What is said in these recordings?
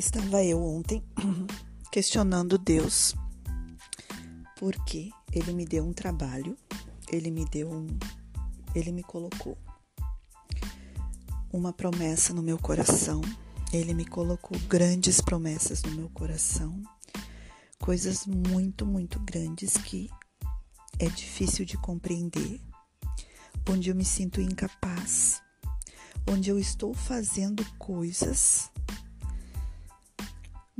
Estava eu ontem questionando Deus porque ele me deu um trabalho, ele me deu um. Ele me colocou uma promessa no meu coração, ele me colocou grandes promessas no meu coração, coisas muito, muito grandes que é difícil de compreender, onde eu me sinto incapaz, onde eu estou fazendo coisas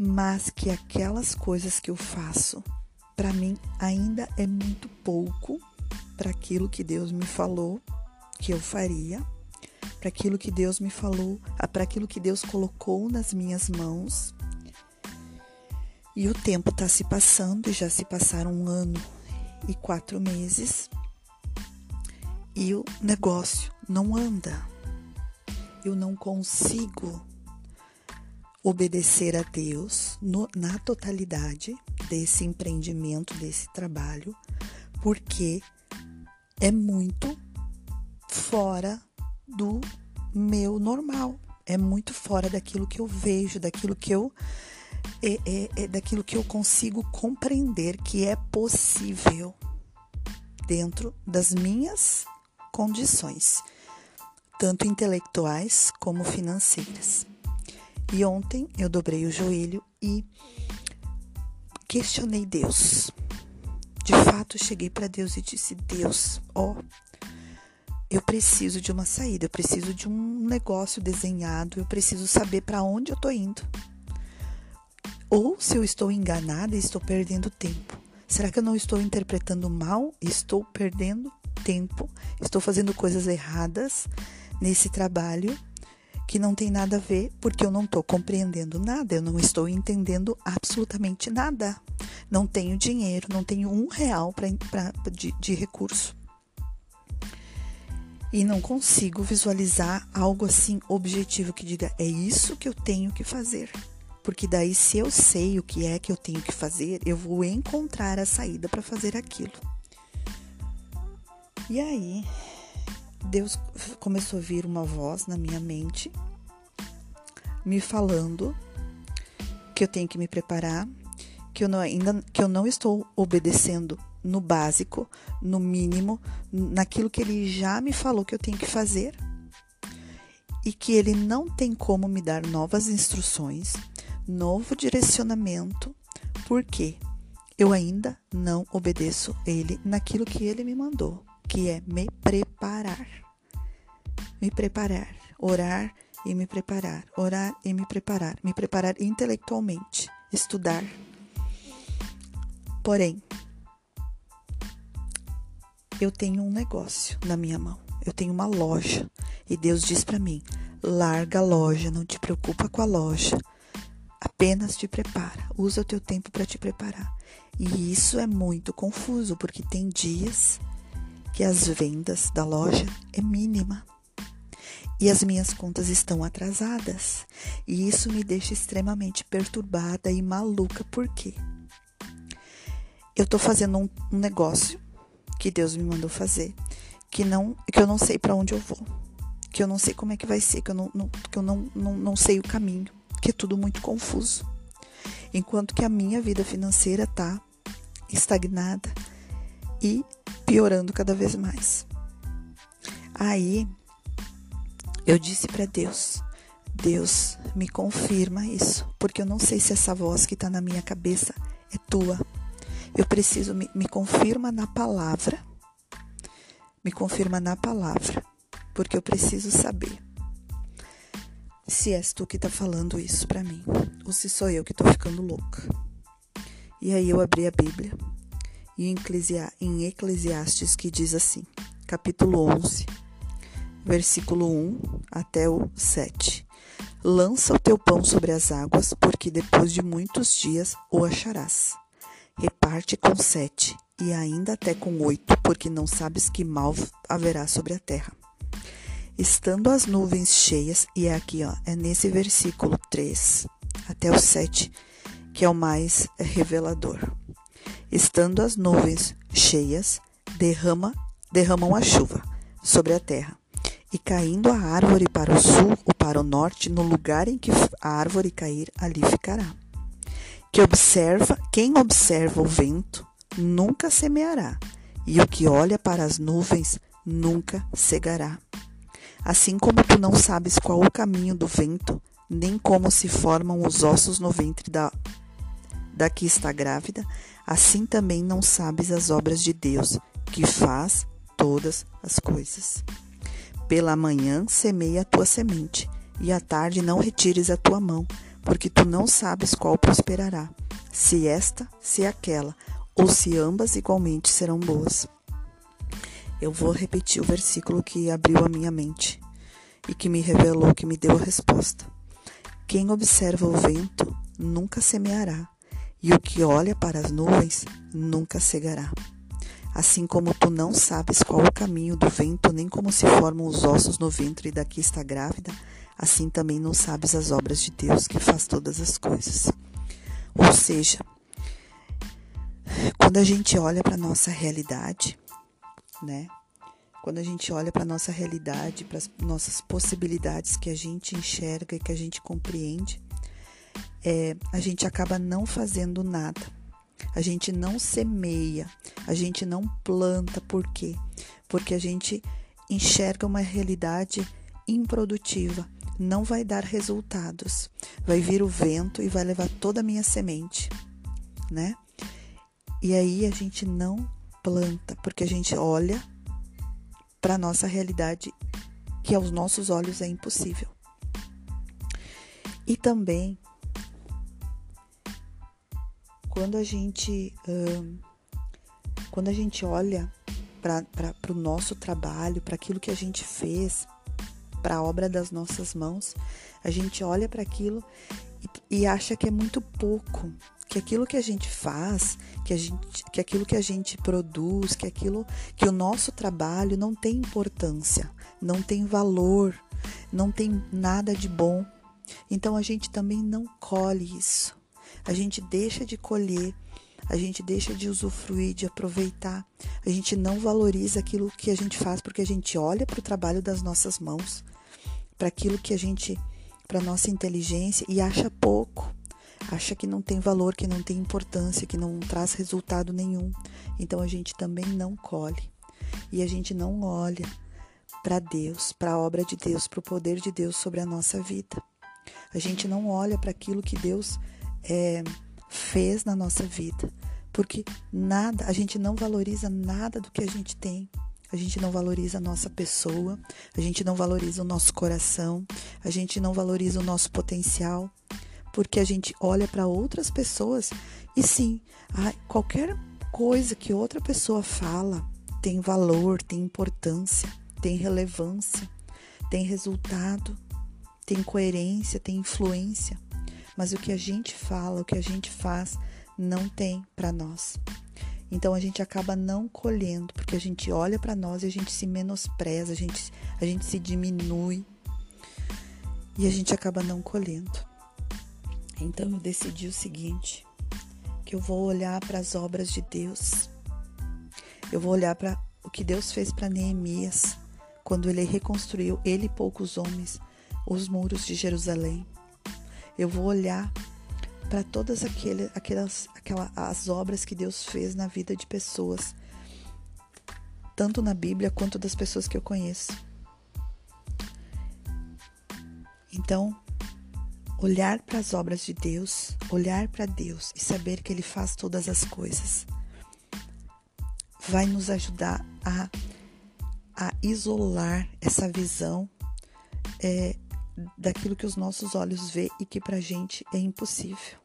mas que aquelas coisas que eu faço, para mim ainda é muito pouco para aquilo que Deus me falou que eu faria, para aquilo que Deus me falou, para aquilo que Deus colocou nas minhas mãos. E o tempo está se passando e já se passaram um ano e quatro meses e o negócio não anda. Eu não consigo obedecer a Deus no, na totalidade desse empreendimento, desse trabalho, porque é muito fora do meu normal, é muito fora daquilo que eu vejo, daquilo que eu é, é, é daquilo que eu consigo compreender que é possível dentro das minhas condições, tanto intelectuais como financeiras. E ontem eu dobrei o joelho e questionei Deus. De fato, cheguei para Deus e disse: Deus, ó, eu preciso de uma saída, eu preciso de um negócio desenhado, eu preciso saber para onde eu estou indo. Ou se eu estou enganada e estou perdendo tempo. Será que eu não estou interpretando mal? Estou perdendo tempo, estou fazendo coisas erradas nesse trabalho que não tem nada a ver, porque eu não estou compreendendo nada, eu não estou entendendo absolutamente nada. Não tenho dinheiro, não tenho um real pra, pra, de, de recurso. E não consigo visualizar algo assim objetivo que diga é isso que eu tenho que fazer. Porque daí, se eu sei o que é que eu tenho que fazer, eu vou encontrar a saída para fazer aquilo. E aí, Deus começou a vir uma voz na minha mente me falando que eu tenho que me preparar, que eu não, ainda que eu não estou obedecendo no básico, no mínimo, naquilo que ele já me falou que eu tenho que fazer e que ele não tem como me dar novas instruções, novo direcionamento, porque eu ainda não obedeço ele naquilo que ele me mandou que é me preparar. Me preparar, orar e me preparar, orar e me preparar, me preparar intelectualmente, estudar. Porém, eu tenho um negócio na minha mão, eu tenho uma loja. E Deus diz para mim: larga a loja, não te preocupa com a loja, apenas te prepara, usa o teu tempo para te preparar. E isso é muito confuso porque tem dias que as vendas da loja é mínima e as minhas contas estão atrasadas. E isso me deixa extremamente perturbada e maluca, porque eu estou fazendo um, um, negócio que Deus me mandou fazer, que não que eu não sei para onde eu vou, que eu não sei como é que vai ser, que eu não, não que eu não, não, não sei o caminho, que é tudo muito confuso. Enquanto que a minha vida financeira está estagnada e piorando cada vez mais. Aí eu disse para Deus: Deus, me confirma isso, porque eu não sei se essa voz que está na minha cabeça é tua. Eu preciso, me, me confirma na palavra. Me confirma na palavra, porque eu preciso saber se és tu que está falando isso para mim, ou se sou eu que estou ficando louca. E aí eu abri a Bíblia e em Eclesiastes que diz assim, capítulo 11, versículo 1 até o 7. Lança o teu pão sobre as águas, porque depois de muitos dias o acharás. Reparte com sete, e ainda até com oito, porque não sabes que mal haverá sobre a terra. Estando as nuvens cheias, e é aqui, ó, é nesse versículo 3 até o 7, que é o mais revelador. Estando as nuvens cheias, derrama, derramam a chuva sobre a terra. E caindo a árvore para o sul, o para o norte, no lugar em que a árvore cair, ali ficará. Que observa, quem observa o vento nunca semeará, e o que olha para as nuvens nunca cegará. Assim como tu não sabes qual o caminho do vento, nem como se formam os ossos no ventre da, da que está grávida, assim também não sabes as obras de Deus, que faz todas as coisas. Pela manhã semeia a tua semente, e à tarde não retires a tua mão, porque tu não sabes qual prosperará, se esta, se aquela, ou se ambas igualmente serão boas. Eu vou repetir o versículo que abriu a minha mente e que me revelou, que me deu a resposta. Quem observa o vento nunca semeará, e o que olha para as nuvens nunca cegará. Assim como tu não sabes qual o caminho do vento, nem como se formam os ossos no ventre da que está grávida, assim também não sabes as obras de Deus que faz todas as coisas. Ou seja, quando a gente olha para a nossa realidade, né? Quando a gente olha para a nossa realidade, para as nossas possibilidades que a gente enxerga e que a gente compreende, é, a gente acaba não fazendo nada. A gente não semeia, a gente não planta. Por quê? Porque a gente enxerga uma realidade improdutiva, não vai dar resultados. Vai vir o vento e vai levar toda a minha semente, né? E aí a gente não planta, porque a gente olha para nossa realidade que aos nossos olhos é impossível. E também quando a gente quando a gente olha para o nosso trabalho, para aquilo que a gente fez, para a obra das nossas mãos, a gente olha para aquilo e, e acha que é muito pouco, que aquilo que a gente faz, que, a gente, que aquilo que a gente produz, que aquilo que o nosso trabalho não tem importância, não tem valor, não tem nada de bom. Então a gente também não colhe isso. A gente deixa de colher, a gente deixa de usufruir, de aproveitar. A gente não valoriza aquilo que a gente faz porque a gente olha para o trabalho das nossas mãos, para aquilo que a gente, para nossa inteligência e acha pouco acha que não tem valor, que não tem importância, que não traz resultado nenhum. Então a gente também não colhe. E a gente não olha para Deus, para a obra de Deus, para o poder de Deus sobre a nossa vida. A gente não olha para aquilo que Deus é, fez na nossa vida, porque nada, a gente não valoriza nada do que a gente tem. A gente não valoriza a nossa pessoa, a gente não valoriza o nosso coração, a gente não valoriza o nosso potencial, porque a gente olha para outras pessoas e sim, qualquer coisa que outra pessoa fala tem valor, tem importância, tem relevância, tem resultado, tem coerência, tem influência. Mas o que a gente fala, o que a gente faz, não tem para nós. Então a gente acaba não colhendo, porque a gente olha para nós e a gente se menospreza, a gente, a gente se diminui e a gente acaba não colhendo. Então eu decidi o seguinte: que eu vou olhar para as obras de Deus. Eu vou olhar para o que Deus fez para Neemias quando ele reconstruiu, ele e poucos homens, os muros de Jerusalém. Eu vou olhar para todas aquele, aquelas, aquelas as obras que Deus fez na vida de pessoas, tanto na Bíblia quanto das pessoas que eu conheço. Então, olhar para as obras de Deus, olhar para Deus e saber que Ele faz todas as coisas, vai nos ajudar a, a isolar essa visão é, daquilo que os nossos olhos vê e que para a gente é impossível.